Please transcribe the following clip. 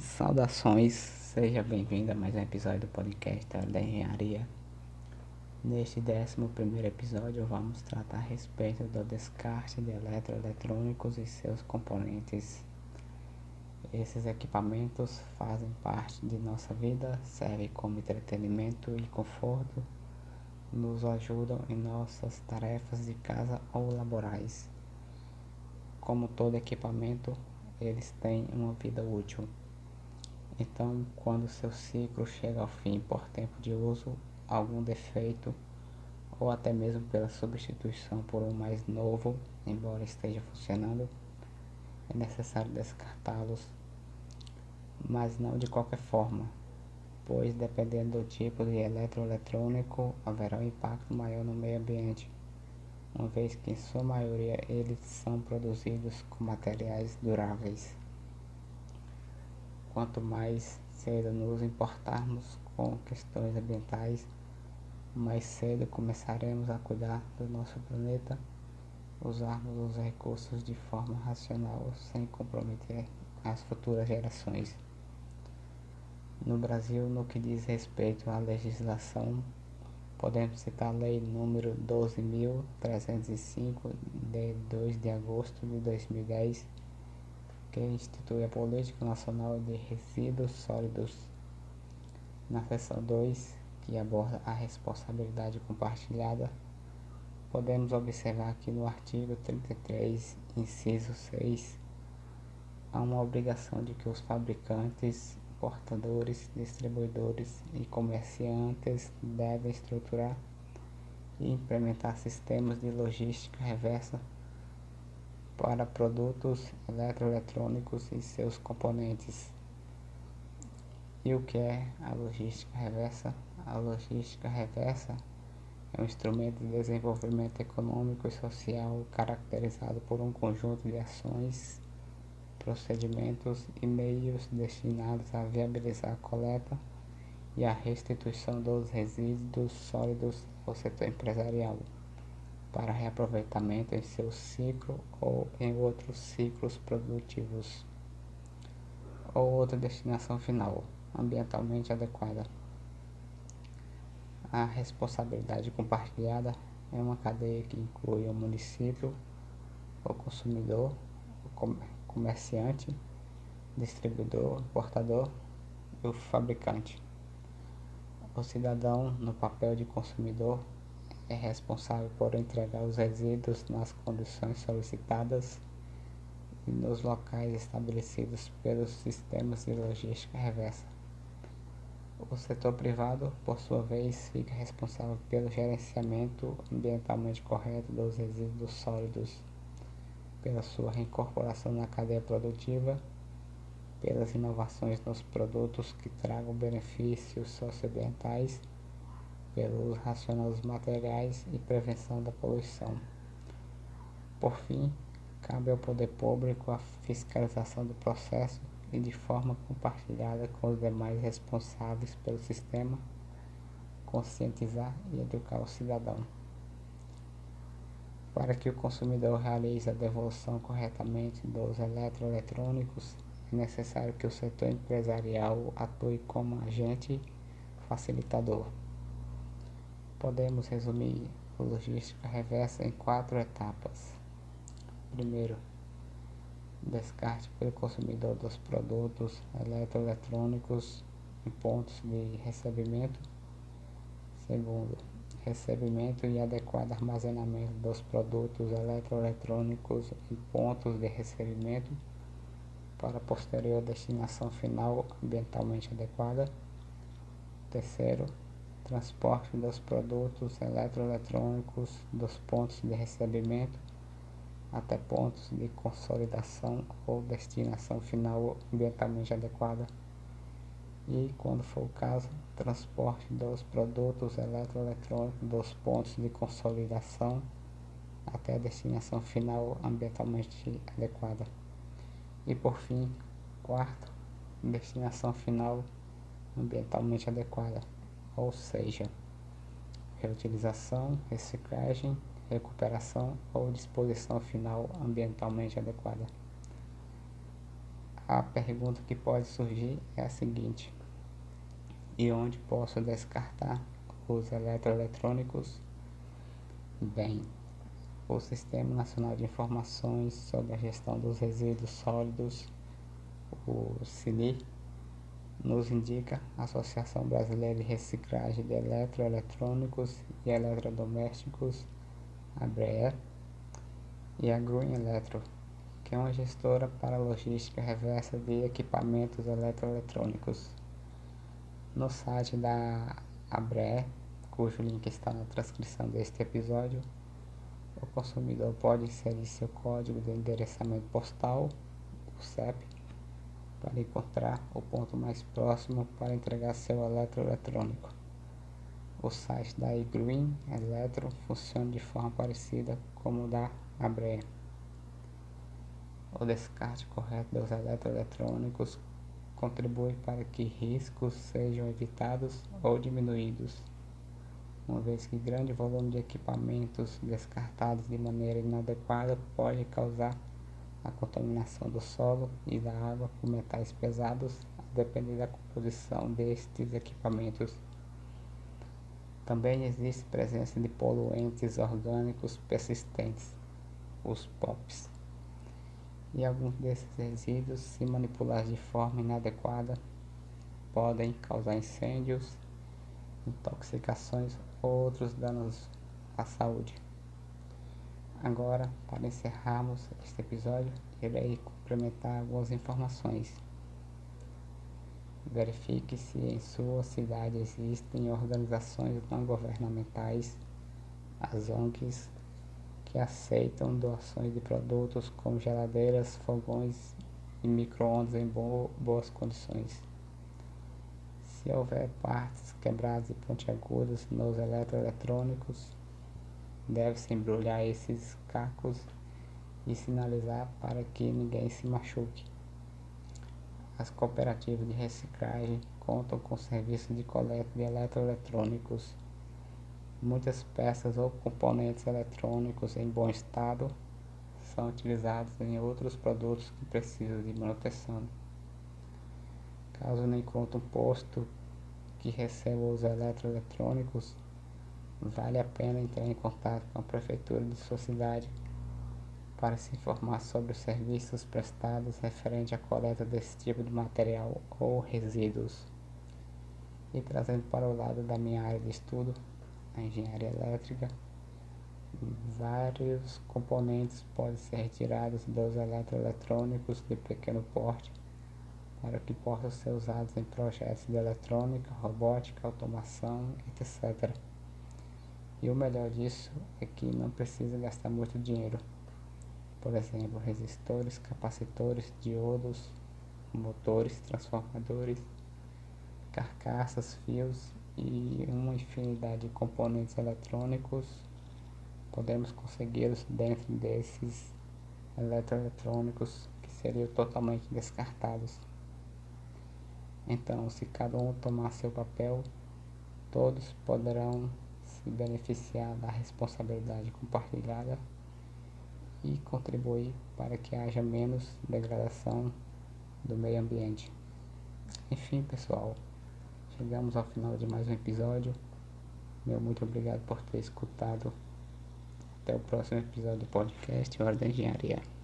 Saudações, seja bem-vindo a mais um episódio do podcast da Engenharia. Neste 11 episódio, vamos tratar a respeito do descarte de eletroeletrônicos e seus componentes. Esses equipamentos fazem parte de nossa vida, servem como entretenimento e conforto, nos ajudam em nossas tarefas de casa ou laborais. Como todo equipamento, eles têm uma vida útil. Então, quando seu ciclo chega ao fim por tempo de uso, algum defeito ou até mesmo pela substituição por um mais novo, embora esteja funcionando, é necessário descartá-los, mas não de qualquer forma, pois dependendo do tipo de eletroeletrônico, haverá um impacto maior no meio ambiente, uma vez que em sua maioria eles são produzidos com materiais duráveis. Quanto mais cedo nos importarmos com questões ambientais, mais cedo começaremos a cuidar do nosso planeta, usarmos os recursos de forma racional, sem comprometer as futuras gerações. No Brasil, no que diz respeito à legislação, podemos citar a Lei número 12.305, de 2 de agosto de 2010 que institui a Política Nacional de Resíduos Sólidos. Na seção 2, que aborda a responsabilidade compartilhada, podemos observar que no artigo 33, inciso 6, há uma obrigação de que os fabricantes, importadores, distribuidores e comerciantes devem estruturar e implementar sistemas de logística reversa para produtos eletroeletrônicos e seus componentes. E o que é a logística reversa? A logística reversa é um instrumento de desenvolvimento econômico e social caracterizado por um conjunto de ações, procedimentos e meios destinados a viabilizar a coleta e a restituição dos resíduos sólidos ao setor empresarial para reaproveitamento em seu ciclo ou em outros ciclos produtivos, ou outra destinação final, ambientalmente adequada. A responsabilidade compartilhada é uma cadeia que inclui o município, o consumidor, o comerciante, distribuidor, importador e o fabricante. O cidadão, no papel de consumidor, é responsável por entregar os resíduos nas condições solicitadas e nos locais estabelecidos pelos sistemas de logística reversa. O setor privado, por sua vez, fica responsável pelo gerenciamento ambientalmente correto dos resíduos sólidos, pela sua reincorporação na cadeia produtiva, pelas inovações nos produtos que tragam benefícios socioambientais pelo uso racional dos materiais e prevenção da poluição. Por fim, cabe ao poder público a fiscalização do processo e de forma compartilhada com os demais responsáveis pelo sistema, conscientizar e educar o cidadão. Para que o consumidor realize a devolução corretamente dos eletroeletrônicos, é necessário que o setor empresarial atue como agente facilitador. Podemos resumir a logística reversa em quatro etapas. Primeiro, descarte pelo consumidor dos produtos eletroeletrônicos em pontos de recebimento. Segundo, recebimento e adequado armazenamento dos produtos eletroeletrônicos em pontos de recebimento para posterior destinação final ambientalmente adequada. Terceiro, transporte dos produtos eletroeletrônicos dos pontos de recebimento até pontos de consolidação ou destinação final ambientalmente adequada e, quando for o caso, transporte dos produtos eletroeletrônicos dos pontos de consolidação até a destinação final ambientalmente adequada. E por fim, quarto, destinação final ambientalmente adequada ou seja, reutilização, reciclagem, recuperação ou disposição final ambientalmente adequada. a pergunta que pode surgir é a seguinte: e onde posso descartar os eletroeletrônicos? Bem, o Sistema Nacional de Informações sobre a Gestão dos Resíduos Sólidos, o CINI, nos indica a Associação Brasileira de Reciclagem de Eletroeletrônicos e Eletrodomésticos, a BREA, e a Green Electro, que é uma gestora para logística reversa de equipamentos eletroeletrônicos. No site da ABRE, cujo link está na transcrição deste episódio, o consumidor pode inserir seu código de endereçamento postal, o CEP, para encontrar o ponto mais próximo para entregar seu eletroeletrônico. O site da iGreen Eletro funciona de forma parecida como o da Abre. O descarte correto dos eletroeletrônicos contribui para que riscos sejam evitados ou diminuídos, uma vez que grande volume de equipamentos descartados de maneira inadequada pode causar a contaminação do solo e da água com metais pesados, a depender da composição destes equipamentos. Também existe presença de poluentes orgânicos persistentes, os POPs. E alguns desses resíduos, se manipulados de forma inadequada, podem causar incêndios, intoxicações ou outros danos à saúde. Agora, para encerrarmos este episódio, irei complementar algumas informações. Verifique se em sua cidade existem organizações não governamentais, as ONGs, que aceitam doações de produtos como geladeiras, fogões e micro-ondas em boas condições. Se houver partes quebradas e pontiagudas nos eletroeletrônicos, Deve-se embrulhar esses cacos e sinalizar para que ninguém se machuque. As cooperativas de reciclagem contam com serviço de coleta de eletroeletrônicos. Muitas peças ou componentes eletrônicos em bom estado são utilizados em outros produtos que precisam de manutenção. Caso não encontre um posto que receba os eletroeletrônicos, vale a pena entrar em contato com a prefeitura de sua cidade para se informar sobre os serviços prestados referente à coleta desse tipo de material ou resíduos. E trazendo para o lado da minha área de estudo, a engenharia elétrica, vários componentes podem ser retirados dos eletroeletrônicos de pequeno porte para que possam ser usados em projetos de eletrônica, robótica, automação, etc. E o melhor disso é que não precisa gastar muito dinheiro. Por exemplo, resistores, capacitores, diodos, motores, transformadores, carcaças, fios e uma infinidade de componentes eletrônicos. Podemos consegui-los dentro desses eletroeletrônicos que seriam totalmente descartados. Então, se cada um tomar seu papel, todos poderão se beneficiar da responsabilidade compartilhada e contribuir para que haja menos degradação do meio ambiente. Enfim, pessoal, chegamos ao final de mais um episódio. Meu muito obrigado por ter escutado. Até o próximo episódio do podcast Hora da Engenharia.